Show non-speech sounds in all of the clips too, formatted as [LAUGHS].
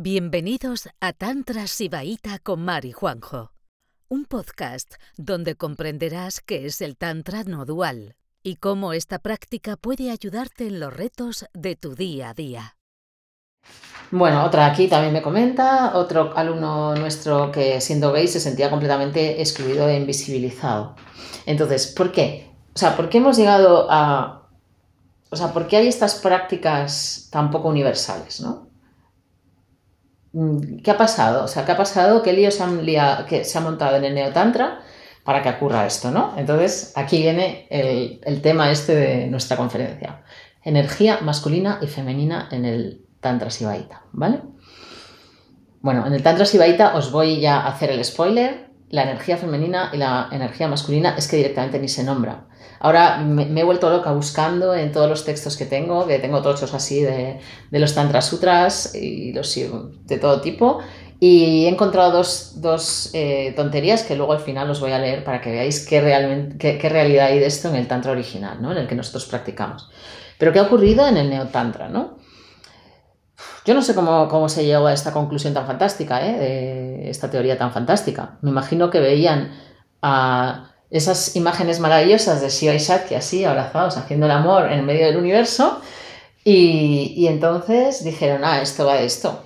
Bienvenidos a Tantra Sibaíta con Mari Juanjo, un podcast donde comprenderás qué es el Tantra no dual y cómo esta práctica puede ayudarte en los retos de tu día a día. Bueno, otra aquí también me comenta, otro alumno nuestro que siendo gay se sentía completamente excluido e invisibilizado. Entonces, ¿por qué? O sea, ¿por qué hemos llegado a... O sea, ¿por qué hay estas prácticas tan poco universales, no? Mm, ¿Qué ha pasado? O sea, ¿qué ha pasado? ¿Qué lío se, que se ha montado en el neotantra para que ocurra esto, no? Entonces, aquí viene el, tema este de nuestra conferencia. Energía masculina y femenina en el Tantra Sibaita, ¿vale? Bueno, en el Tantra Sibaita os voy ya a hacer el spoiler. La energía femenina y la energía masculina es que directamente ni se nombra. Ahora me, he vuelto loca buscando en todos los textos que tengo, que tengo tochos así de, los Tantra Sutras y de todo tipo, y he encontrado dos, eh, tonterías que luego al final os voy a leer para que veáis qué, realmente, qué, realidad hay de esto en el Tantra original, ¿no? en el que nosotros practicamos. Pero qué ha ocurrido en el Neotantra, ¿no? Yo no sé cómo, cómo, se llegó a esta conclusión tan fantástica, ¿eh? de esta teoría tan fantástica. Me imagino que veían a esas imágenes maravillosas de Shiva y Shakti así, abrazados, haciendo el amor en medio del universo. Y, entonces dijeron, ah, esto va de esto.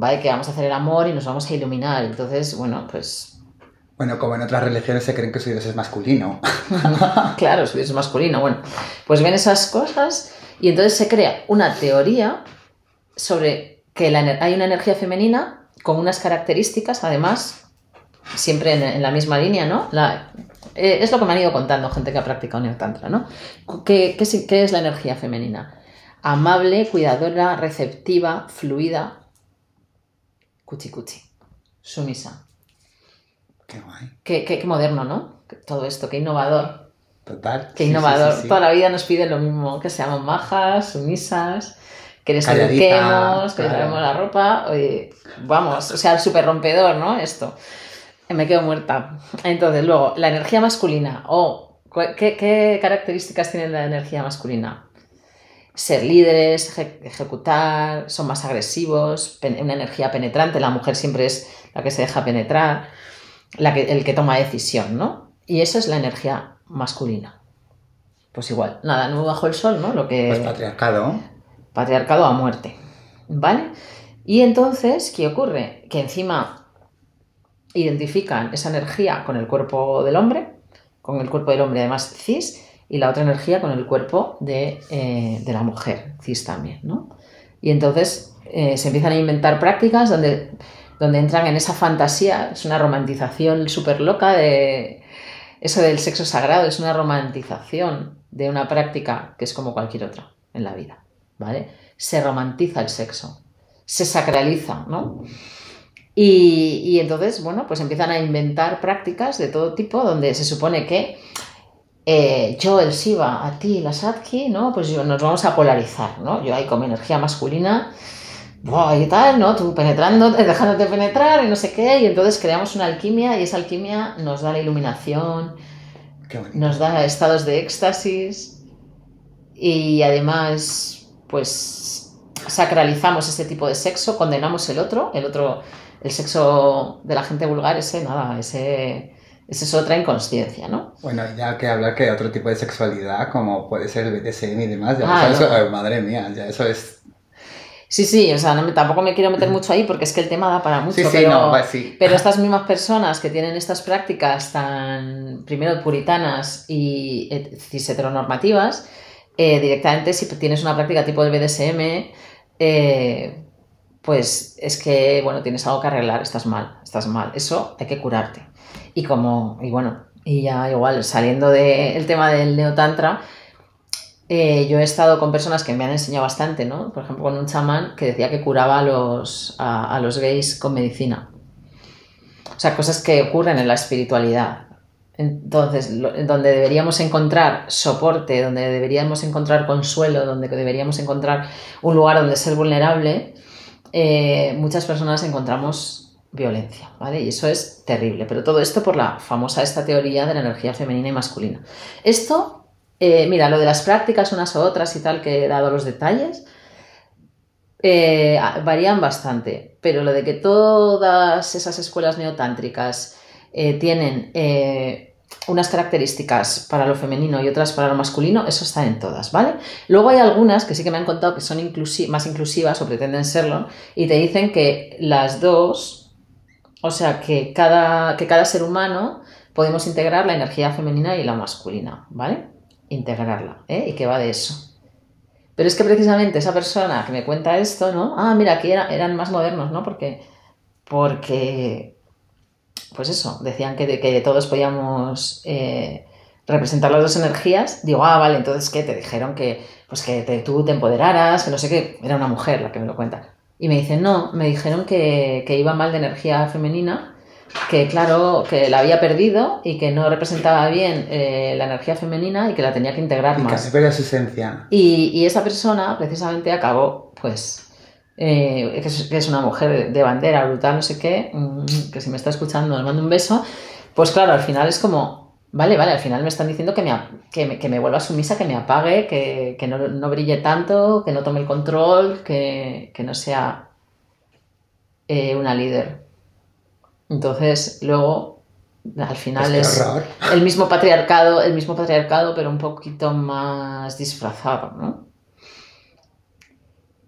Va de que vamos a hacer el amor y nos vamos a iluminar. Entonces, bueno, pues... Bueno, como en otras religiones se creen que su Dios es masculino. [LAUGHS] claro, su Dios es masculino. Bueno, pues ven esas cosas y entonces se crea una teoría sobre que hay una energía femenina con unas características, además, siempre en, la misma línea, ¿no? La, eh, es lo que me han ido contando gente que ha practicado Neotantra, ¿no? ¿Qué, qué, es la energía femenina? Amable, cuidadora, receptiva, fluida, cuchi cuchi, sumisa. Qué guay. Qué, moderno, ¿no? Todo esto, qué innovador. Total. Qué innovador. Toda la vida nos piden lo mismo, que seamos majas, sumisas, que les eduquemos, que les lavemos la ropa. Oye, vamos, o sea, súper rompedor, ¿no? Esto me quedo muerta. Entonces, luego, la energía masculina. o ¿qué, características tiene la energía masculina? Ser líderes, ejecutar, son más agresivos, una energía penetrante. La mujer siempre es la que se deja penetrar, la que, el que toma decisión, ¿no? Y eso es la energía masculina. Pues igual, nada, no bajo el sol, ¿no? Lo que... Pues patriarcado. Patriarcado a muerte, ¿vale? Y entonces, ¿qué ocurre? Que encima identifican esa energía con el cuerpo del hombre, con el cuerpo del hombre además cis, y la otra energía con el cuerpo de, eh, la mujer cis también, ¿no? Y entonces eh, se empiezan a inventar prácticas donde, donde entran en esa fantasía, es una romantización súper loca de eso del sexo sagrado, es una romantización de una práctica que es como cualquier otra en la vida, ¿vale? Se romantiza el sexo, se sacraliza, ¿no? Y, entonces, bueno, pues empiezan a inventar prácticas de todo tipo donde se supone que eh, yo, el Shiva, a ti, la Sadki, ¿no? Pues yo, nos vamos a polarizar, ¿no? Yo ahí como energía masculina, y tal, ¿no? Tú penetrando, [LAUGHS] dejándote penetrar y no sé qué, y entonces creamos una alquimia y esa alquimia nos da la iluminación, nos da estados de éxtasis y además, pues sacralizamos ese tipo de sexo, condenamos el otro, el otro el sexo de la gente vulgar, ese nada, ese, es otra inconsciencia, ¿no? Bueno, ya que hablar que otro tipo de sexualidad, como puede ser el BDSM y demás, ya ah, eso, madre mía, ya eso es... Sí, sí, o sea, tampoco me quiero meter mucho ahí porque es que el tema da para mucho, sí, pero, no, sí. pero estas mismas personas que tienen estas prácticas tan, primero, puritanas y cis heteronormativas, eh, directamente si tienes una práctica tipo el BDSM, eh, pues es que, bueno, tienes algo que arreglar, estás mal, estás mal. Eso hay que curarte. Y como, y bueno, y ya igual, saliendo del tema del neotantra, eh, yo he estado con personas que me han enseñado bastante, ¿no? Por ejemplo, con un chamán que decía que curaba a los, a, los gays con medicina. O sea, cosas que ocurren en la espiritualidad. Entonces, donde deberíamos encontrar soporte, donde deberíamos encontrar consuelo, donde deberíamos encontrar un lugar donde ser vulnerable, eh, muchas personas encontramos violencia, ¿vale? Y eso es terrible, pero todo esto por la famosa esta teoría de la energía femenina y masculina. Esto, eh, mira, lo de las prácticas unas u otras y tal, que he dado los detalles, eh, varían bastante, pero lo de que todas esas escuelas neotántricas tienen unas características para lo femenino y otras para lo masculino, eso está en todas, ¿vale? Luego hay algunas que sí que me han contado que son más inclusivas o pretenden serlo y te dicen que las dos, o sea, que cada, que cada ser humano podemos integrar la energía femenina y la masculina, ¿vale? Integrarla, ¿eh? Y que va de eso. Pero es que precisamente esa persona que me cuenta esto, ¿no? Ah, mira, aquí eran más modernos, ¿no? Porque, porque, pues eso, decían que, que todos podíamos eh, representar las dos energías. Digo, ah, vale, entonces, ¿qué? Te dijeron que, pues que tú te empoderaras, que no sé qué. Era una mujer la que me lo cuenta. Y me dicen, no, me dijeron que, que iba mal de energía femenina que claro, que la había perdido y que no representaba bien eh, la energía femenina y que la tenía que integrar y más. Casi pierde su esencia. Y, y, esa persona precisamente acabó, pues, eh, que, es, una mujer de bandera brutal, no sé qué, mm, que si me está escuchando le mando un beso, pues claro, al final es como, vale, vale, al final me están diciendo que me, que me, que me vuelva sumisa, que me apague, que, que no, no, brille tanto, que no tome el control, que, que no sea eh, una líder. Entonces, luego, al final es, el mismo patriarcado, el mismo patriarcado, pero un poquito más disfrazado, ¿no?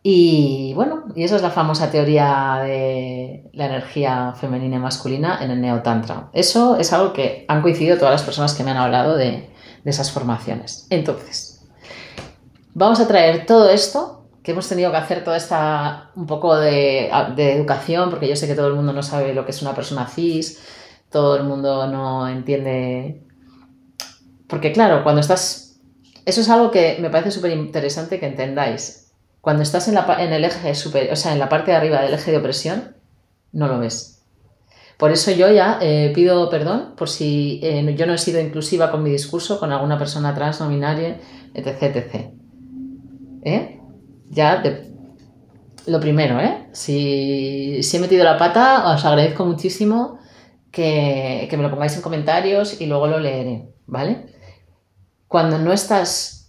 Y bueno, y esa es la famosa teoría de la energía femenina y masculina en el neotantra. Eso es algo que han coincidido todas las personas que me han hablado de, de esas formaciones. Entonces, vamos a traer todo esto que hemos tenido que hacer toda esta un poco de, educación, porque yo sé que todo el mundo no sabe lo que es una persona cis, todo el mundo no entiende. Porque claro, cuando estás. Eso es algo que me parece súper interesante que entendáis. Cuando estás en, la, el eje superior, o sea, en la parte de arriba del eje de opresión, no lo ves. Por eso yo ya eh, pido perdón por si eh, yo no he sido inclusiva con mi discurso con alguna persona trans, no binaria, etc. etc. ¿Eh? ya lo primero, ¿eh? Si, he metido la pata, os agradezco muchísimo que, me lo pongáis en comentarios y luego lo leeré, ¿vale? Cuando no estás,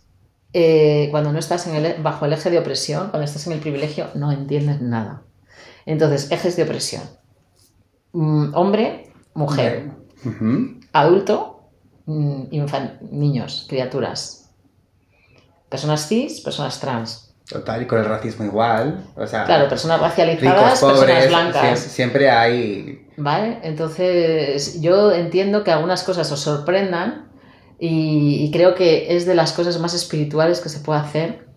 eh, cuando no estás en el, bajo el eje de opresión, cuando estás en el privilegio, no entiendes nada. Entonces, ejes de opresión. Mm, hombre, mujer, adulto, mm, niños, criaturas. Personas cis, personas trans Total, y con el racismo igual. O sea, claro, personas racializadas, personas blancas. Siempre, hay. Vale, entonces yo entiendo que algunas cosas os sorprendan y, creo que es de las cosas más espirituales que se puede hacer.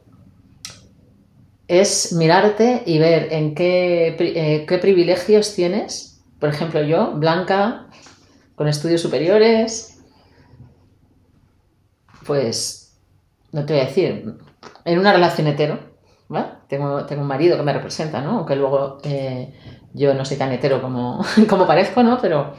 Es mirarte y ver en qué, eh, qué privilegios tienes. Por ejemplo, yo, blanca, con estudios superiores, pues no te voy a decir, en una relación hetero, ¿vale? Tengo, tengo un marido que me representa, ¿no? Aunque luego eh, yo no soy tan hetero como, [LAUGHS] como parezco, ¿no? Pero...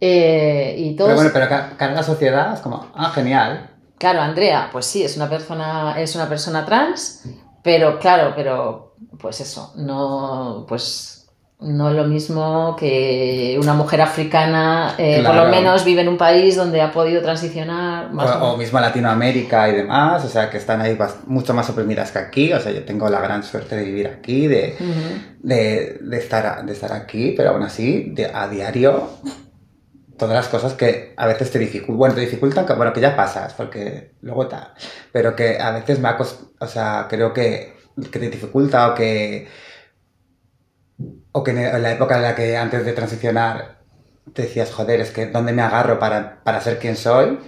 Eh, y todos... Pero bueno, pero la sociedad es como, ah, genial. Claro, Andrea, pues sí, es una persona, es una persona trans, pero claro, pero pues eso, no, pues no es lo mismo que una mujer africana, eh, por lo menos vive en un país donde ha podido transicionar. o, mismo Latinoamérica y demás, o sea, que están ahí mucho más oprimidas que aquí. O sea, yo tengo la gran suerte de vivir aquí, de, de, estar, de estar aquí, pero aún así, a diario, todas las cosas que a veces te dificultan, bueno, te dificultan, bueno, que ya pasas, porque luego está, pero que a veces me ha o sea, creo que, que te dificulta o que o que en la época en la que antes de transicionar te decías, joder, es que ¿dónde me agarro para, para ser quien soy?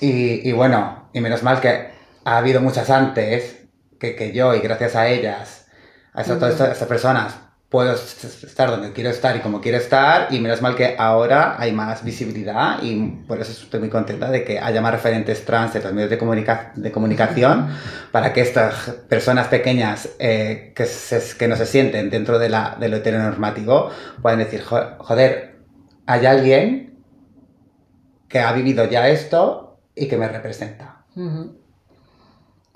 y, y, bueno, y menos mal que ha habido muchas antes que, que yo y gracias a ellas, a todas estas personas, puedo estar donde quiero estar y como quiero estar y menos mal que ahora hay más visibilidad y por eso estoy muy contenta de que haya más referentes trans en los medios de, de comunicación [LAUGHS] para que estas personas pequeñas eh, que, que no se sienten dentro de, la, de lo heteronormativo puedan decir, joder, hay alguien que ha vivido ya esto y que me representa.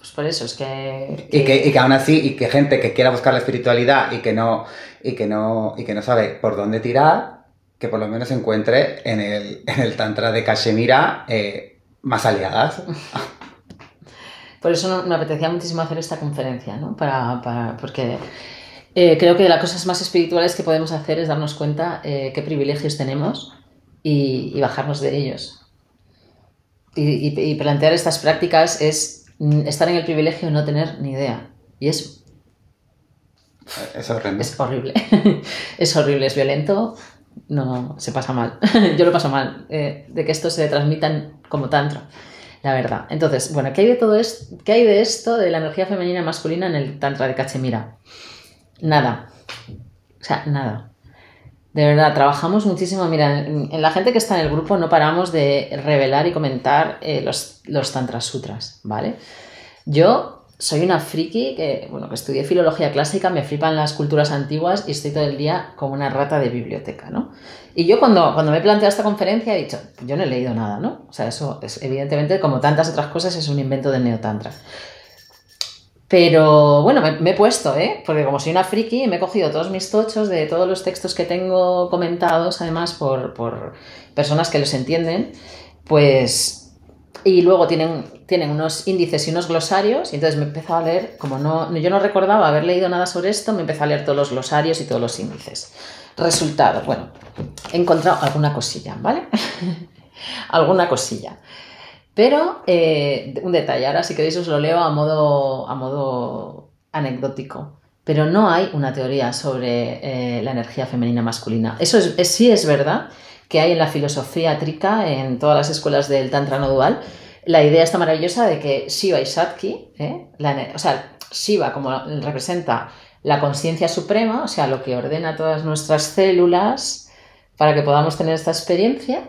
Pues por eso es que, Y, que, y que aún así, y que gente que quiera buscar la espiritualidad y que no, y que no, y que no sabe por dónde tirar, que por lo menos encuentre en el, en el Tantra de Kashemira eh, más aliadas. [LAUGHS] Por eso me apetecía muchísimo hacer esta conferencia, ¿no? Para, para porque eh, creo que de las cosas más espirituales que podemos hacer es darnos cuenta eh, qué privilegios tenemos y, bajarnos de ellos. Y, plantear estas prácticas es estar en el privilegio de no tener ni idea. Y es... Es horrible. Es horrible. [LAUGHS] es horrible, es violento. No, se pasa mal. [LAUGHS] Yo lo paso mal. Eh, de que esto se transmita como tantra la verdad. Entonces, bueno, ¿qué hay de todo esto? ¿Qué hay de esto de la energía femenina y masculina en el Tantra de Cachemira? Nada. O sea, nada. De verdad, trabajamos muchísimo. Mira, en, la gente que está en el grupo no paramos de revelar y comentar eh, los, los Sutras, ¿vale? Yo soy una friki que, bueno, que estudié filología clásica, me flipan las culturas antiguas y estoy todo el día como una rata de biblioteca, ¿no? Y yo cuando, cuando me he planteado esta conferencia he dicho, yo no he leído nada, ¿no? O sea, eso es evidentemente, como tantas otras cosas, es un invento del neotantra. Pero bueno, me, he puesto, ¿eh? Porque como soy una friki, me he cogido todos mis tochos de todos los textos que tengo comentados, además por, por personas que los entienden, pues y luego tienen, tienen unos índices y unos glosarios, y entonces me empezó a leer, como no, yo no recordaba haber leído nada sobre esto, me empezó a leer todos los glosarios y todos los índices. Resultado, bueno, he encontrado alguna cosilla, ¿vale? [LAUGHS] alguna cosilla. Pero eh, un detalle, ahora si queréis os lo leo a modo, a modo anecdótico. Pero no hay una teoría sobre eh, la energía femenina masculina. Eso es, sí es verdad que hay en la filosofía trica, en todas las escuelas del Tantra no dual, la idea está maravillosa de que Shiva y Satki, ¿eh? o sea, Shiva como representa la conciencia suprema, o sea, lo que ordena todas nuestras células para que podamos tener esta experiencia,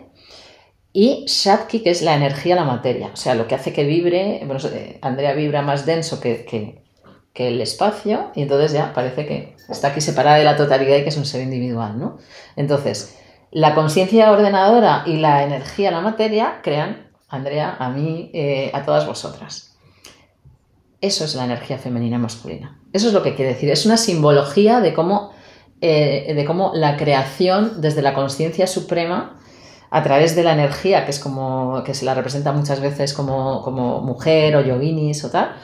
y Satki, que es la energía, la materia, o sea, lo que hace que vibre, bueno, eh, Andrea vibra más denso que, que, que el espacio, y entonces ya parece que está aquí separada de la totalidad y que es un ser individual, ¿no? Entonces, la conciencia ordenadora y la energía, la materia, crean, Andrea, a mí, eh, a todas vosotras. Eso es la energía femenina y masculina. Eso es lo que quiere decir. Es una simbología de cómo, eh, de cómo la creación desde la conciencia suprema, a través de la energía, que es como que se la representa muchas veces como, mujer o yoginis o tal,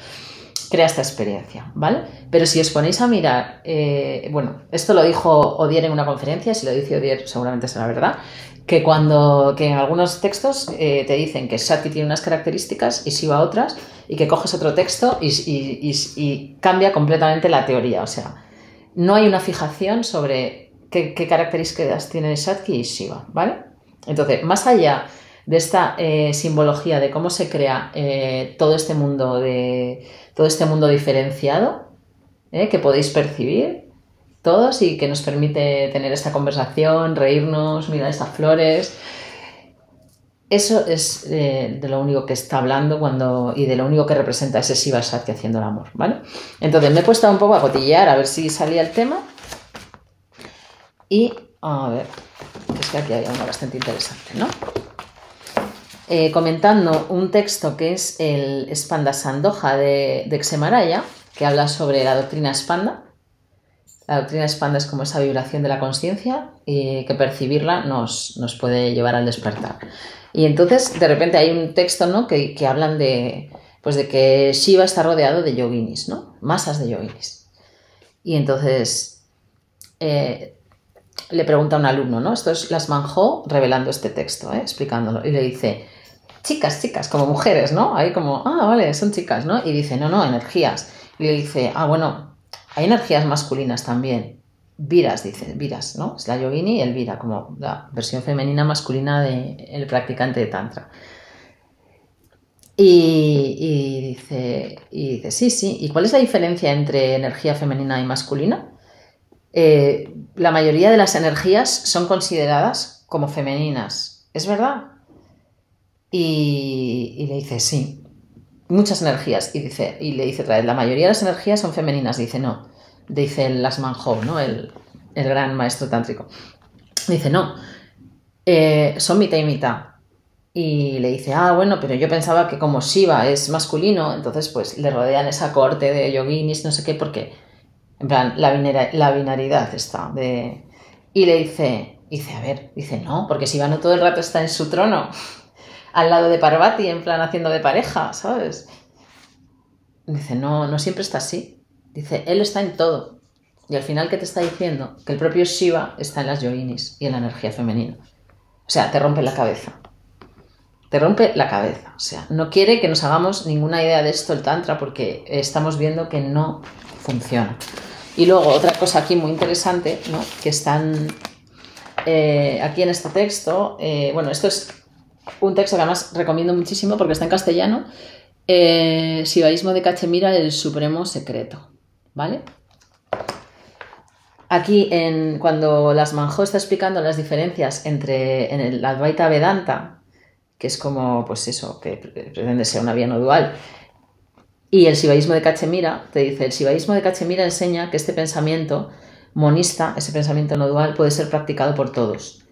crea esta experiencia, ¿vale? Pero si os ponéis a mirar, eh, bueno, esto lo dijo Odier en una conferencia, si lo dice Odier seguramente será verdad, que cuando, que en algunos textos eh, te dicen que Sati tiene unas características y Shiva otras, y que coges otro texto y, cambia completamente la teoría, o sea, no hay una fijación sobre qué, características tiene Satki y Shiva, ¿vale? Entonces, más allá de esta eh, simbología de cómo se crea todo este mundo de todo este mundo diferenciado ¿eh? que podéis percibir todos y que nos permite tener esta conversación, reírnos, mirar estas flores. Eso es eh, de lo único que está hablando cuando y de lo único que representa ese Shiva Shakti haciendo el amor, ¿vale? Entonces me he puesto un poco a cotillear a ver si salía el tema. Y a ver, aquí hay algo bastante interesante, ¿no? Eh, comentando un texto que es el Spanda Sandoja de, de Xemaraya, que habla sobre la doctrina Spanda. La doctrina Spanda es como esa vibración de la conciencia y que percibirla nos, nos, puede llevar al despertar. Y entonces, de repente, hay un texto ¿no? que, que hablan de, pues de que Shiva está rodeado de yoginis, ¿no? masas de yoginis. Y entonces eh, le pregunta a un alumno, ¿no? Esto es Las Manjó revelando este texto, ¿eh? explicándolo. Y le dice, chicas, chicas, como mujeres, ¿no? Ahí como, ah, vale, son chicas, ¿no? Y dice, no, no, energías. Y le dice, ah, bueno, hay energías masculinas también. Viras, dice, viras, ¿no? Es la yogini y el vira, como la versión femenina masculina del practicante de tantra. Y, dice, y dice, sí, sí. ¿Y cuál es la diferencia entre energía femenina y masculina? Eh, la mayoría de las energías son consideradas como femeninas. ¿Es verdad? Y, le dice, sí, muchas energías. Y, dice, y le dice otra vez, la mayoría de las energías son femeninas. Dice, no. Dice el Lasman ¿no? El, gran maestro tántrico. Dice, no, eh, son mitad y mitad. Y le dice, ah, bueno, pero yo pensaba que como Shiva es masculino, entonces pues le rodean esa corte de yoginis, no sé qué, porque, en plan, la, la binaridad está. De... Y le dice, dice, a ver, dice, no, porque Shiva no todo el rato está en su trono [LAUGHS] al lado de Parvati, en plan haciendo de pareja, ¿sabes? Dice, no, no siempre está así. Dice, él está en todo. Y al final, ¿qué te está diciendo? Que el propio Shiva está en las yoginis y en la energía femenina. O sea, te rompe la cabeza. Te rompe la cabeza. O sea, no quiere que nos hagamos ninguna idea de esto el Tantra porque estamos viendo que no funciona. Y luego, otra cosa aquí muy interesante, ¿no? que están eh, aquí en este texto. eh, bueno, esto es un texto que además recomiendo muchísimo porque está en castellano. Eh, de Cachemira, el supremo secreto. ¿Vale? Aquí, en, cuando Las Manjó está explicando las diferencias entre en el Advaita Vedanta, que es como, pues eso, que pretende ser una vía no dual, y el Shivaísmo de Cachemira, te dice, el Shivaísmo de Cachemira enseña que este pensamiento monista, ese pensamiento no dual, puede ser practicado por todos,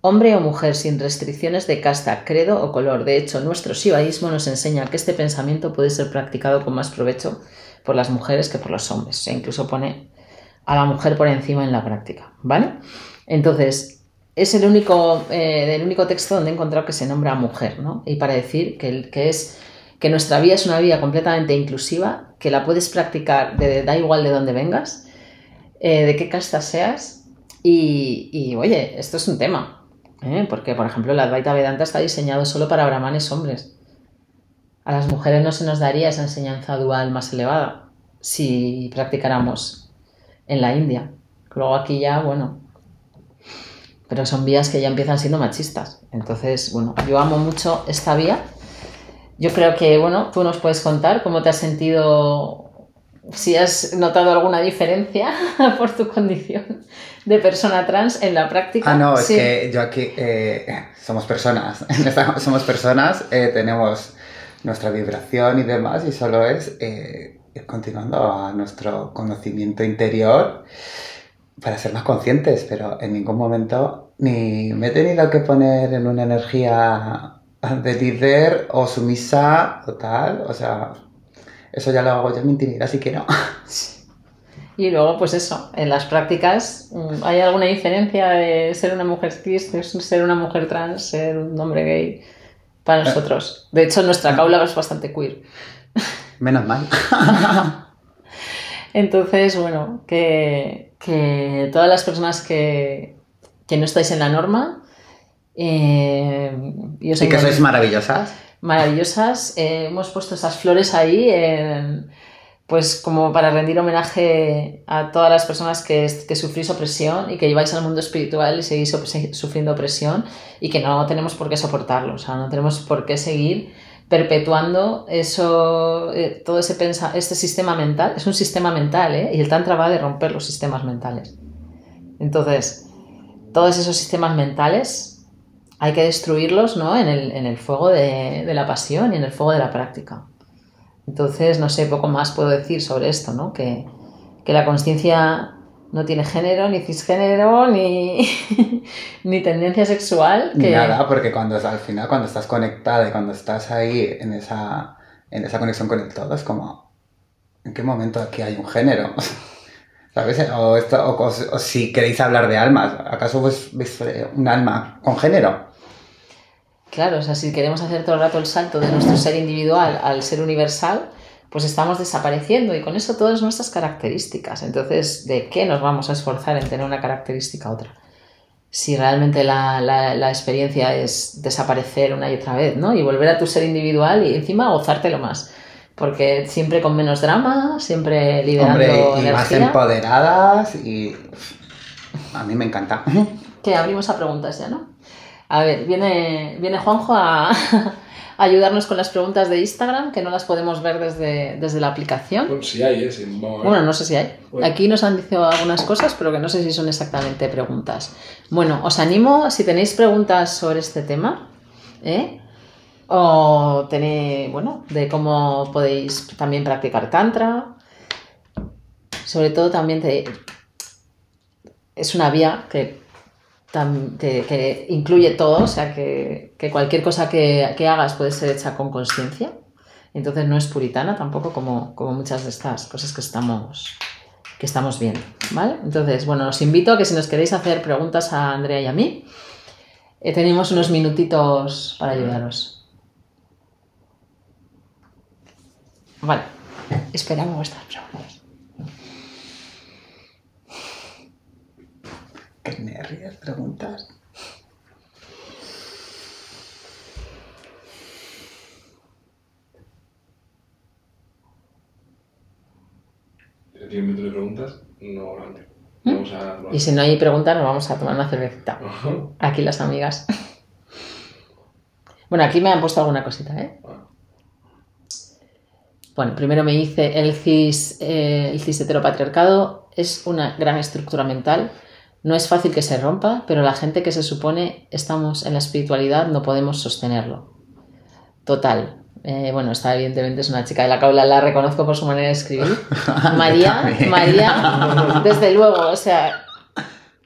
hombre o mujer, sin restricciones de casta, credo o color. De hecho, nuestro Shivaísmo nos enseña que este pensamiento puede ser practicado con más provecho por las mujeres que por los hombres. E incluso pone a la mujer por encima en la práctica, ¿vale? Entonces, es el único, eh, el único texto donde he encontrado que se nombra mujer, ¿no? Y para decir que, que es que nuestra vida es una vida completamente inclusiva, que la puedes practicar, de, da igual de dónde vengas, eh, de qué casta seas, y, oye, esto es un tema, ¿eh? porque por ejemplo el Advaita Vedanta está diseñado solo para brahmanes hombres. A las mujeres no se nos daría esa enseñanza dual más elevada si practicáramos en la India. Luego aquí ya, bueno, pero son vías que ya empiezan siendo machistas. Entonces, bueno, yo amo mucho esta vía. Yo creo que, bueno, tú nos puedes contar cómo te has sentido, si has notado alguna diferencia [LAUGHS] por tu condición de persona trans en la práctica. Ah, no, es que yo aquí eh, somos personas. [LAUGHS] Somos personas, eh, tenemos nuestra vibración y demás, y solo es eh, continuando a nuestro conocimiento interior para ser más conscientes, pero en ningún momento ni me he tenido que poner en una energía de líder o sumisa o tal, o sea, eso ya lo hago yo en mi intimidad, así que no. Y luego, pues eso, en las prácticas, mm, ¿hay alguna diferencia de ser una mujer cis, ser una mujer trans, ser un hombre gay para nosotros? De hecho, nuestra caula es bastante queer. Menos mal. [LAUGHS] Entonces, bueno, que, que todas las personas que, que no estáis en la norma, eh, y os que sois maravillosas. maravillosas. Eh, hemos puesto esas flores ahí, en- pues como para rendir homenaje a todas las personas que, que sufrís opresión y que lleváis al mundo espiritual y seguís op- sufriendo opresión y que no tenemos por qué soportarlo, o sea, no tenemos por qué seguir perpetuando eso, eh, todo ese pensa este sistema mental, es un sistema mental, ¿eh? y el Tantra va de romper los sistemas mentales. Entonces, todos esos sistemas mentales hay que destruirlos ¿no? en, el, en el fuego de, de la pasión y en el fuego de la práctica. Entonces, no sé, poco más puedo decir sobre esto, ¿no? Que, que la conciencia no tiene género, ni cisgénero, ni, [LAUGHS] ni tendencia sexual. Que, nada, porque cuando al final, cuando estás conectada y cuando estás ahí en esa, en esa conexión con el todo, es como, ¿en qué momento aquí hay un género? [LAUGHS] ¿Sabes? O, esto, o, o- o si queréis hablar de almas, ¿acaso vos veis un alma con género? Claro, o sea, si queremos hacer todo el rato el salto de nuestro ser individual al ser universal, pues estamos desapareciendo y con eso todas nuestras características. Entonces, ¿de qué nos vamos a esforzar en tener una característica u otra? Si realmente la, la- la experiencia es desaparecer una y otra vez, ¿no? Y volver a tu ser individual y encima gozártelo más. Porque siempre con menos drama, siempre liberando Hombre, y más empoderadas y... A mí me encanta. [LAUGHS] Que abrimos a preguntas ya, ¿no? A ver, viene, viene Juanjo a ayudarnos con las preguntas de Instagram, que no las podemos ver desde, desde la aplicación. Bueno, sí hay, ¿eh? Sí, vamos a ver. Bueno, no sé si hay. Bueno. Aquí nos han dicho algunas cosas, pero que no sé si son exactamente preguntas. Bueno, os animo, si tenéis preguntas sobre este tema, ¿eh? o tenéis, bueno, de cómo podéis también practicar Tantra. Sobre todo también te- es una vía que, que- incluye todo, o sea, que, cualquier cosa que, que hagas puede ser hecha con conciencia. Entonces no es puritana tampoco como, como muchas de estas cosas que estamos, que estamos viendo, ¿vale? Entonces, bueno, os invito a que si nos queréis hacer preguntas a Andrea y a mí, eh, tenemos unos minutitos para ayudaros. Vale. Esperamos vuestras preguntas. Qué nervios, preguntas. Si tienen mientras preguntas, no adelante. Vamos a. Y si no hay preguntas, nos vamos a tomar una cervecita. [LAUGHS] Ajá. Aquí las amigas. Bueno, aquí me han puesto alguna cosita, ¿eh? Ah. Bueno, primero me dice el cis, eh, el cis heteropatriarcado es una gran estructura mental. No es fácil que se rompa, pero la gente que se supone estamos en la espiritualidad no podemos sostenerlo. Total. Eh, bueno, esta evidentemente es una chica de la caula, la reconozco por su manera de escribir. [LAUGHS] María. María, [LAUGHS] desde luego, o sea,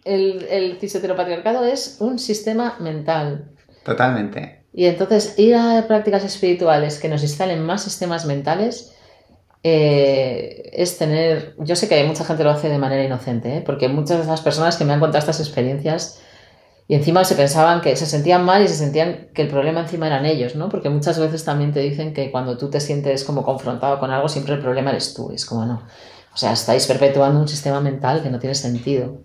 el, el cis heteropatriarcado es un sistema mental. Totalmente. Y entonces ir a prácticas espirituales que nos instalen más sistemas mentales eh, es tener, yo sé que mucha gente lo hace de manera inocente, ¿eh? porque muchas de esas personas que me han contado estas experiencias y encima se pensaban que se sentían mal y se sentían que el problema encima eran ellos, ¿no? Porque muchas veces también te dicen que cuando tú te sientes como confrontado con algo, siempre el problema eres tú. Es como no. O sea, estáis perpetuando un sistema mental que no tiene sentido.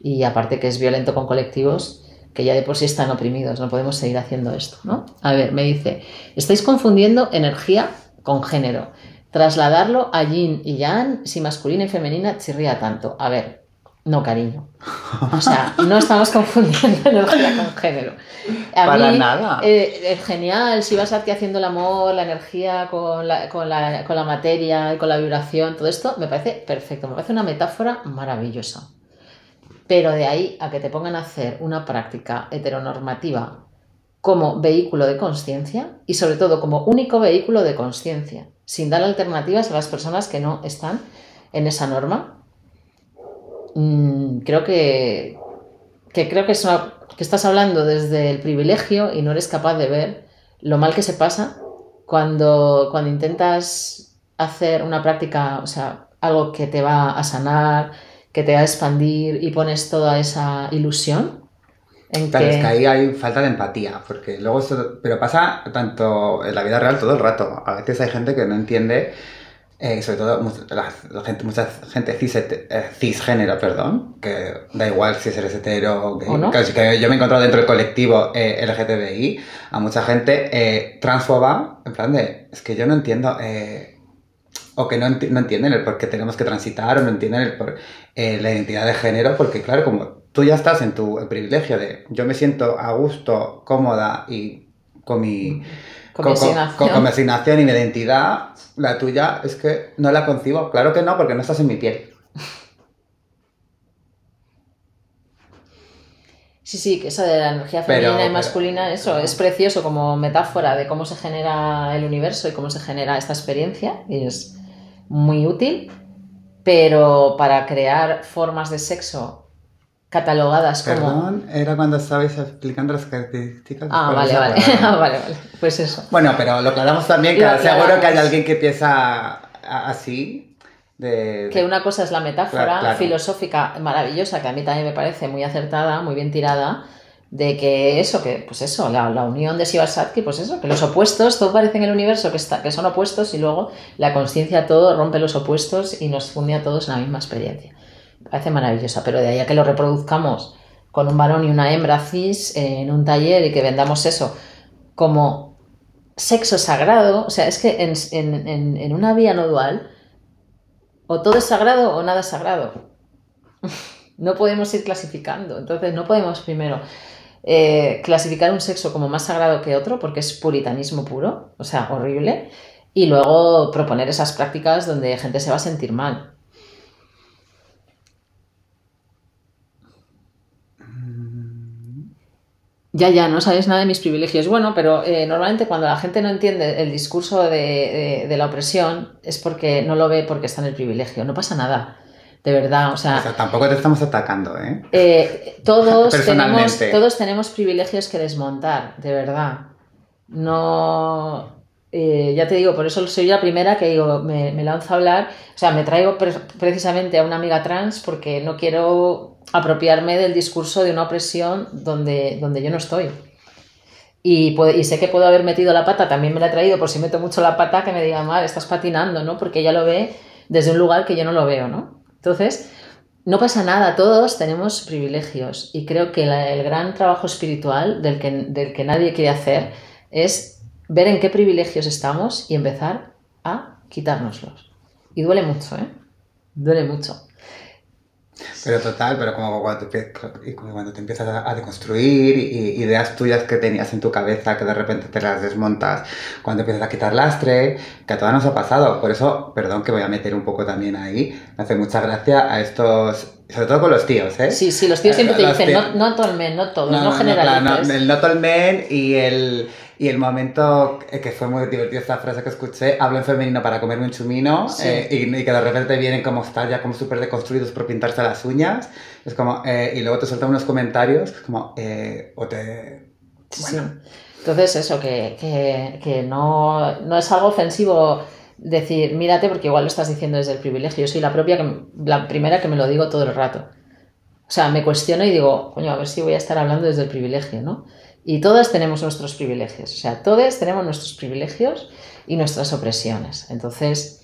Y aparte que es violento con colectivos que ya de por sí están oprimidos, no podemos seguir haciendo esto, ¿no? A ver, me dice, estáis confundiendo energía con género. Trasladarlo a yin y yang, si masculina y femenina chirría tanto. A ver, no, cariño. O sea, no estamos confundiendo [LAUGHS] energía con género. A Para mí, nada. eh, es genial, si vas aquí haciendo el amor, la energía con la, con, la, con la materia y con la vibración, todo esto me parece perfecto, me parece una metáfora maravillosa. Pero de ahí a que te pongan a hacer una práctica heteronormativa como vehículo de conciencia y sobre todo como único vehículo de conciencia, sin dar alternativas a las personas que no están en esa norma, mm, creo que, creo que, es que estás hablando desde el privilegio y no eres capaz de ver lo mal que se pasa cuando, cuando intentas hacer una práctica, o sea, algo que te va a sanar, que te va a expandir y pones toda esa ilusión en Claro, que... es que ahí hay falta de empatía, porque luego esto, pero pasa tanto en la vida real todo el rato. A veces hay gente que no entiende, eh, sobre todo la, la gente, mucha gente cis, eh, cisgénero, perdón, que da igual si eres hetero o gay. ¿O no? Es que yo me he encontrado dentro del colectivo eh, LGTBI a mucha gente eh, transfoba, en plan de, es que yo no entiendo... eh, o que no, enti- no entienden el por qué tenemos que transitar o no entienden el por, eh, la identidad de género, porque claro, como tú ya estás en tu privilegio de yo me siento a gusto, cómoda y con mi, Con con- con mi asignación y mi identidad, la tuya es que no la concibo. Claro que no, porque no estás en mi piel. Sí, sí, que eso de la energía Pero- femenina y pero- masculina, eso es precioso como metáfora de cómo se genera el universo y cómo se genera esta experiencia, y es muy útil, pero para crear formas de sexo catalogadas como... Perdón, era cuando estabais explicando las características. Ah, vale, vale, Ah, [LAUGHS] vale, vale, pues eso. Bueno, pero lo aclaramos también, que seguro que hay alguien que piensa así. De, Que una cosa es la metáfora Claro, claro. filosófica maravillosa, que a mí también me parece muy acertada, muy bien tirada, de que eso, que pues eso, la, la unión de Sivasatsky, pues eso, que los opuestos, todo parece en el universo que, está, que son opuestos y luego la conciencia todo rompe los opuestos y nos funde a todos en la misma experiencia. Parece maravillosa, pero de ahí a que lo reproduzcamos con un varón y una hembra cis en un taller y que vendamos eso como sexo sagrado, o sea, es que en una vía no dual, o todo es sagrado o nada es sagrado. [LAUGHS] No podemos ir clasificando. Entonces, no podemos primero eh, clasificar un sexo como más sagrado que otro, porque es puritanismo puro, o sea, horrible, y luego proponer esas prácticas donde gente se va a sentir mal. Ya, ya, no sabéis nada de mis privilegios. Bueno, pero eh, normalmente cuando la gente no entiende el discurso de, de- de la opresión es porque no lo ve porque está en el privilegio. No pasa nada, de verdad. O sea, O sea, tampoco te estamos atacando, ¿eh? eh, todos, [LAUGHS] tenemos, todos tenemos privilegios que desmontar, de verdad. No. eh, ya te digo, por eso soy la primera que digo, me, me lanzo a hablar. O sea, me traigo pre- precisamente a una amiga trans porque no quiero apropiarme del discurso de una opresión donde, donde yo no estoy. Y, y sé que puedo haber metido la pata, también me la he traído por si meto mucho la pata, que me diga, mal, estás patinando, ¿no? Porque ella lo ve desde un lugar que yo no lo veo, ¿no? Entonces, no pasa nada, todos tenemos privilegios y creo que el gran trabajo espiritual del que, del que nadie quiere hacer es ver en qué privilegios estamos y empezar a quitárnoslos. Y duele mucho, ¿eh? Duele mucho. Pero total, pero como cuando te, cuando te empiezas a, a deconstruir y ideas tuyas que tenías en tu cabeza que de repente te las desmontas, cuando empiezas a quitar lastre, que a todas nos ha pasado. Por eso, perdón que voy a meter un poco también ahí, me hace mucha gracia a estos, sobre todo con los tíos, ¿eh? Sí, sí, los tíos siempre te dicen, no, no todo el men, no todos, no, claro, generalices. no, el not all men y el, y el momento eh, que fue muy divertido esta frase que escuché, hablo en femenino para comerme un chumino Sí. eh, y, y que de repente vienen como estar ya como súper deconstruidos por pintarse las uñas. Es como, eh, y luego te sueltan unos comentarios es como, eh, o te... Bueno. sí. Entonces, eso, que, que- que no, no es algo ofensivo decir, mírate, porque igual lo estás diciendo desde el privilegio. Yo soy la propia, que, la primera que me lo digo todo el rato. O sea, me cuestiono y digo, coño, a ver si voy a estar hablando desde el privilegio, ¿no? Y todas tenemos nuestros privilegios. O sea, todos tenemos nuestros privilegios y nuestras opresiones. Entonces,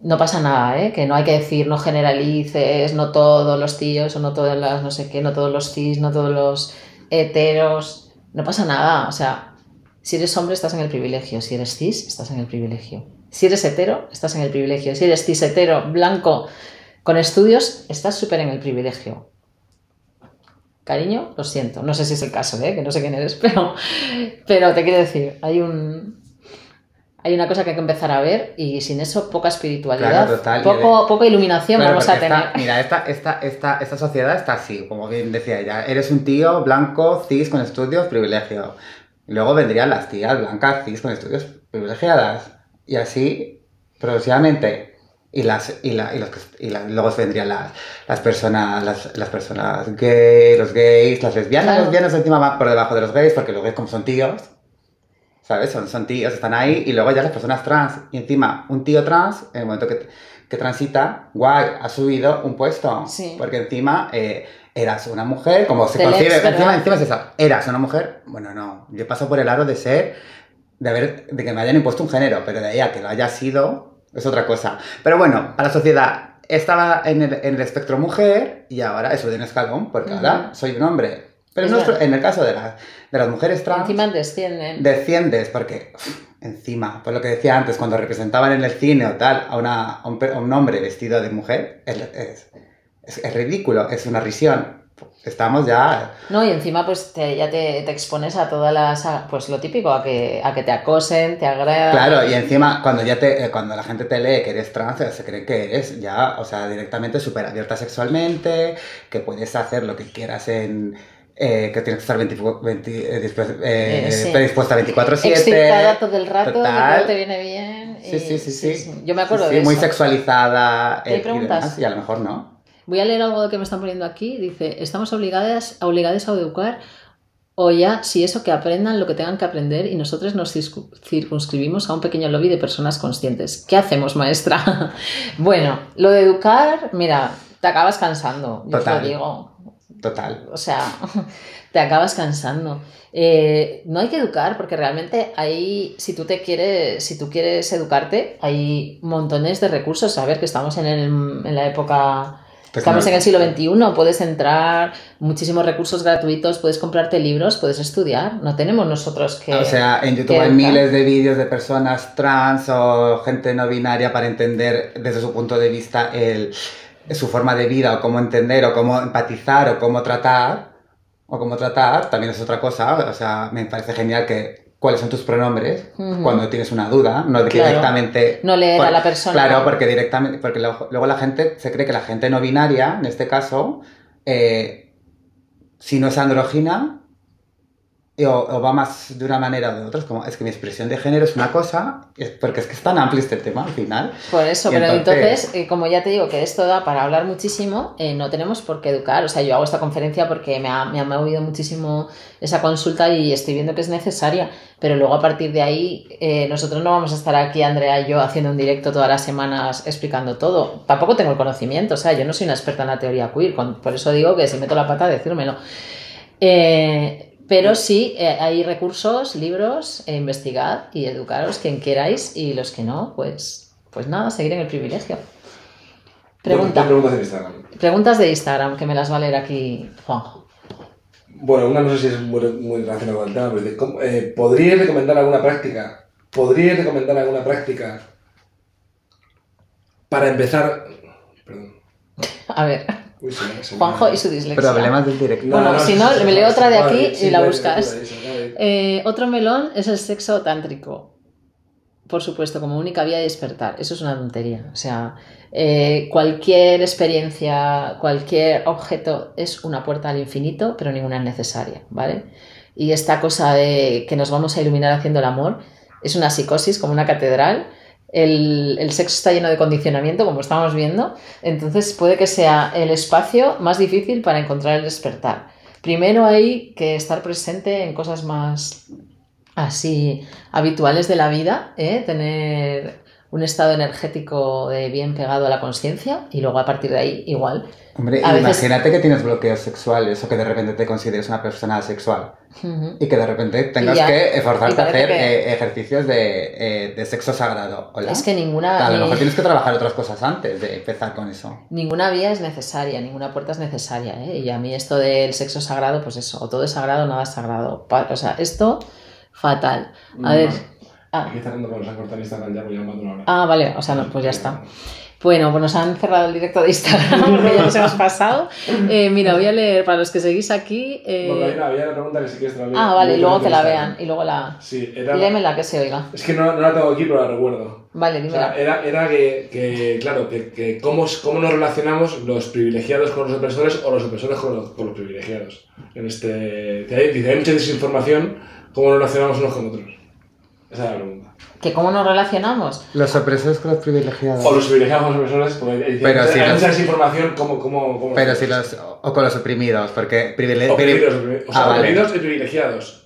no pasa nada, ¿eh? Que no hay que decir, no generalices, no todos los tíos, o no todas las, no sé qué, no todos los cis, no todos los heteros. No pasa nada. O sea, si eres hombre, estás en el privilegio. Si eres cis, estás en el privilegio. Si eres hetero, estás en el privilegio. Si eres cis hetero, blanco, con estudios, estás súper en el privilegio. Cariño, lo siento. No sé si es el caso, ¿eh? que no sé quién eres, [LAUGHS] pero, pero te quiero decir, hay un. Hay una cosa que hay que empezar a ver y sin eso poca espiritualidad, Claro, total, y poco, de- poca iluminación vamos a tener. esta- mira, esta, esta, esta, esta sociedad está así, como bien decía ella. Eres un tío blanco, cis, con estudios, privilegio. Luego vendrían las tías blancas, cis, con estudios, privilegiadas. Y así, progresivamente. Y, las, y, la, y, los y la- luego vendrían las, las personas las, las personas gays, los gays, las lesbianas. Claro. Las lesbianas encima van por debajo de los gays, porque los gays como son tíos, ¿sabes? Son, son tíos, están ahí. Y luego ya las personas trans. Y encima, un tío trans, en el momento que, que transita, guay, ha subido un puesto. Sí. Porque encima eh, eras una mujer, como se concibe, encima, encima es eso, eras una mujer, bueno, no, yo paso por el aro de ser, de, haber, de que me hayan impuesto un género, pero de ahí a que lo haya sido, es otra cosa. Pero bueno, para la sociedad, estaba en el, en el espectro mujer y ahora he subido un escalón, porque ahora Ujú. soy un hombre. Pero verdad. en el caso de, las de las mujeres trans, Encima descienden. desciendes, porque encima, por lo que decía antes, cuando representaban en el cine o tal a, una, a, un, a un hombre vestido de mujer, es, es, es- es ridículo, es una risión. Estamos ya... No, y encima pues te- ya te, te expones a todas las, a- pues lo típico, a que, a que te acosen, te agradan. Claro, y encima cuando ya te, eh, cuando la gente te lee que eres trans, se creen que eres ya, o sea, directamente súper abierta sexualmente, que puedes hacer lo que quieras en... eh, que tienes que estar 20 20, eh, dispu- eh, Eh, sí. predispuesta 24-7. Excitada todo el rato, que Total. te viene bien. Sí, y- sí, sí, sí. Yo me acuerdo Sí, de muy eso. sexualizada. ¿Hay eh, y preguntas? demás, Y a lo mejor no. Voy a leer algo que me están poniendo aquí. Dice, estamos obligadas, obligadas a educar o ya, si eso, que aprendan lo que tengan que aprender y nosotros nos circu- circunscribimos a un pequeño lobby de personas conscientes. ¿Qué hacemos, maestra? [LAUGHS] bueno, lo de educar, mira, te acabas cansando, yo Total. digo. Total. O sea, [LAUGHS] te acabas cansando. Eh, no hay que educar porque realmente hay, si tú te quieres, si tú quieres educarte, hay montones de recursos. A ver, que estamos en, el- en la época, estamos en el siglo XXI, puedes entrar, muchísimos recursos gratuitos, puedes comprarte libros, puedes estudiar. No tenemos nosotros que... O sea, en YouTube hay miles de vídeos de personas trans o gente no binaria para entender desde su punto de vista el, su forma de vida o cómo entender o cómo empatizar o cómo tratar. O cómo tratar, también es otra cosa. O sea, me parece genial que cuáles son tus pronombres cuando tienes una duda, no Claro. directamente No leer Por- a la persona. Claro, porque directamente, porque lo- luego la gente se cree que la gente no binaria, en este caso, eh, si no es andrógina, o, o va más de una manera o de otra, es como, es que mi expresión de género es una cosa, es- porque es que es tan amplio este tema al final. Por eso, Y pero entonces- entonces, eh, como ya te digo que esto da para hablar muchísimo, eh, no tenemos por qué educar. O sea, yo hago esta conferencia porque me ha, me ha movido muchísimo esa consulta y estoy viendo que es necesaria. Pero luego a partir de ahí, eh, nosotros no vamos a estar aquí, Andrea y yo, haciendo un directo todas las semanas explicando todo. Tampoco tengo el conocimiento, o sea, yo no soy una experta en la teoría queer, con- por eso digo que si meto la pata, decírmelo. Eh, Pero sí, eh, hay recursos, libros, e investigad y educaros quien queráis y los que no, pues, pues nada, seguir en el privilegio. Pregunta. Preguntas en Instagram. Preguntas de Instagram, que me las va a leer aquí Juanjo. Bueno, una no sé si es muy, muy relacionada con el tema, pero dice, ¿cómo- eh, ¿podríais recomendar alguna práctica? ¿Podríais recomendar alguna práctica para empezar? Perdón. [LAUGHS] A ver, Uy, Juanjo y su dislexia. Problemas del directo. Bueno, si no, me leo otra de aquí y la buscas. Eh, otro melón es el sexo tántrico. Por supuesto, como única vía de despertar. Eso es una tontería. O sea, eh, cualquier experiencia, cualquier objeto es una puerta al infinito, pero ninguna es necesaria, ¿vale? Y esta cosa de que nos vamos a iluminar haciendo el amor es una psicosis como una catedral. El, sexo está lleno de condicionamiento, como estamos viendo. Entonces puede que sea el espacio más difícil para encontrar el despertar. Primero hay que estar presente en cosas más así habituales de la vida, ¿eh? tener un estado energético de bien pegado a la conciencia y luego a partir de ahí igual. Hombre, A veces- imagínate que tienes bloqueos sexuales o que de repente te consideres una persona sexual Ujú. y que de repente tengas ya. que esforzarte a hacer que- eh, ejercicios de, eh, de sexo sagrado. Hola. Es que ninguna, A lo mejor tienes que trabajar otras cosas antes de empezar con eso. ninguna vía es necesaria, ninguna puerta es necesaria. ¿eh? Y a mí esto del sexo sagrado, pues eso, o todo es sagrado o nada es sagrado. O sea, esto fatal. A ver. Ah, Aquí está Instagram ya, porque ya una hora. ah, vale, o sea, no, pues ya está. Bueno, pues nos han cerrado el directo de Instagram [LAUGHS] porque ya nos hemos pasado. Eh, mira, voy a leer para los que seguís aquí. eh, Bueno, había una, había una pregunta que sí que te la leo. Ah, vale, y luego te la vean y luego la... Sí, era... Léemela que se oiga. Es que no, no la tengo aquí, pero la recuerdo. Vale, O dímela. sea, era, era que, que, claro, que, que cómo, cómo nos relacionamos los privilegiados con los opresores o los opresores con los, con los privilegiados. En este, dice, hay mucha desinformación, ¿cómo nos relacionamos unos con otros? Esa es la pregunta. ¿Que cómo nos relacionamos? Los opresores con los privilegiados. O los privilegiados con los opresores, porque Pero si mucha los- desinformación, ¿cómo, cómo, cómo Pero si los. O con los oprimidos, porque privilegios. Oprimidos, oprimidos. O sea, Ah, vale. oprimidos y privilegiados.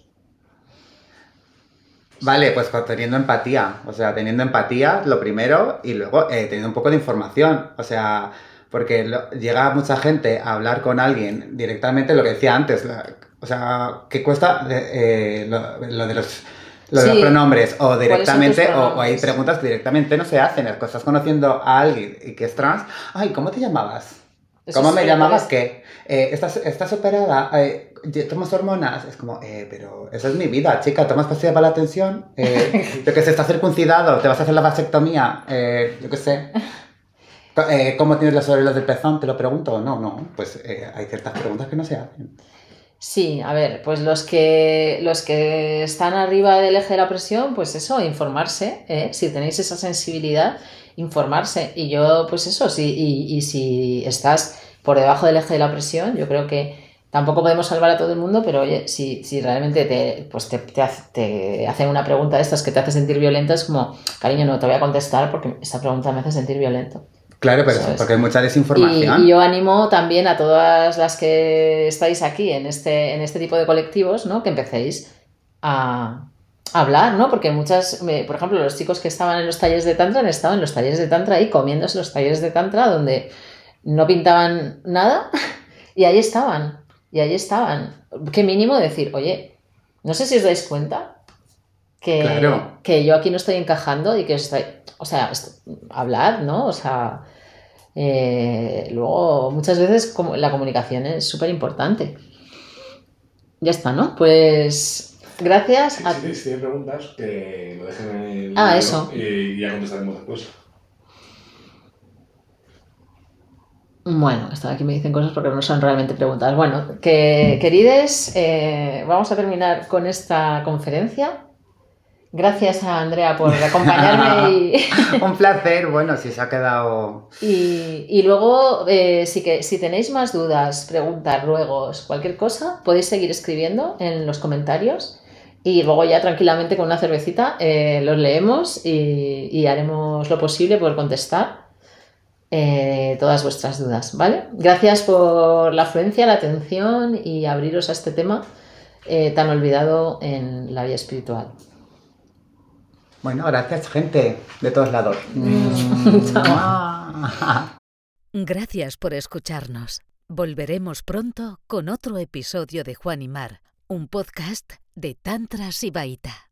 Vale, pues teniendo empatía. O sea, teniendo empatía, lo primero, y luego eh, teniendo un poco de información. O sea, porque lo- llega mucha gente a hablar con alguien directamente, lo que decía antes. la- o sea, ¿qué cuesta eh, lo, lo de los. Lo de Sí. los pronombres, o ¿Cuáles son directamente, o, o hay preguntas que directamente no se hacen. Que estás conociendo a alguien y que es trans. Ay, ¿cómo te llamabas? Eso ¿Cómo me llamabas interesante. qué? Eh, ¿estás, ¿Estás operada? Eh, ¿Tomas hormonas? Es como, eh, pero esa es mi vida, chica. ¿Tomas pastillas para la tensión? Eh, [LAUGHS] yo que sé, estás circuncidado, te vas a hacer la vasectomía. Eh, yo qué sé. Eh, ¿Cómo tienes las orellas del pezón? ¿Te lo pregunto? No, no. Pues eh, hay ciertas preguntas que no se hacen. Sí, a ver, pues los que, los que están arriba del eje de la presión, pues eso, informarse, ¿eh? si tenéis esa sensibilidad, informarse. Y yo, pues eso, sí, y, si estás por debajo del eje de la presión, yo creo que tampoco podemos salvar a todo el mundo, pero oye, si, si realmente te, pues te, te, te hacen una pregunta de estas que te hace sentir violento, es como, cariño, no te voy a contestar porque esta pregunta me hace sentir violento. Claro, pero Eso es. porque hay mucha Y, desinformación. y yo animo también a todas las que estáis aquí en este, en este tipo de colectivos, ¿no? Que empecéis a hablar, ¿no? Porque muchas, por ejemplo, los chicos que estaban en los talleres de Tantra han estado en los talleres de Tantra ahí comiéndose los talleres de Tantra donde no pintaban nada [LAUGHS] y ahí estaban, y ahí estaban. Qué mínimo decir, oye, no sé si os dais cuenta que, Claro. que yo aquí no estoy encajando y que estoy, o sea, hablad, ¿no? O sea, eh, luego muchas veces como la comunicación es súper importante. Ya está, ¿no? Pues gracias Si, a... si, tienen preguntas, que lo dejen en el Ah, eso. Y ya contestaremos después. Bueno, hasta aquí me dicen cosas porque no son realmente preguntas. Bueno, que querides, eh, vamos a terminar con esta conferencia. Gracias a Andrea por acompañarme y, [LAUGHS] Un placer, bueno, si se ha quedado... y, y luego, eh, si, que, si tenéis más dudas, preguntas, ruegos, cualquier cosa, podéis seguir escribiendo en los comentarios y luego ya tranquilamente con una cervecita eh, los leemos y, y haremos lo posible por contestar eh, todas vuestras dudas, ¿vale? Gracias por la afluencia, la atención y abriros a este tema tan olvidado en la vida espiritual. Bueno, gracias, gente, de todos lados. [LAUGHS] Gracias por escucharnos. Volveremos pronto con otro episodio de Juan y Mar, un podcast de Tantra Sibaita.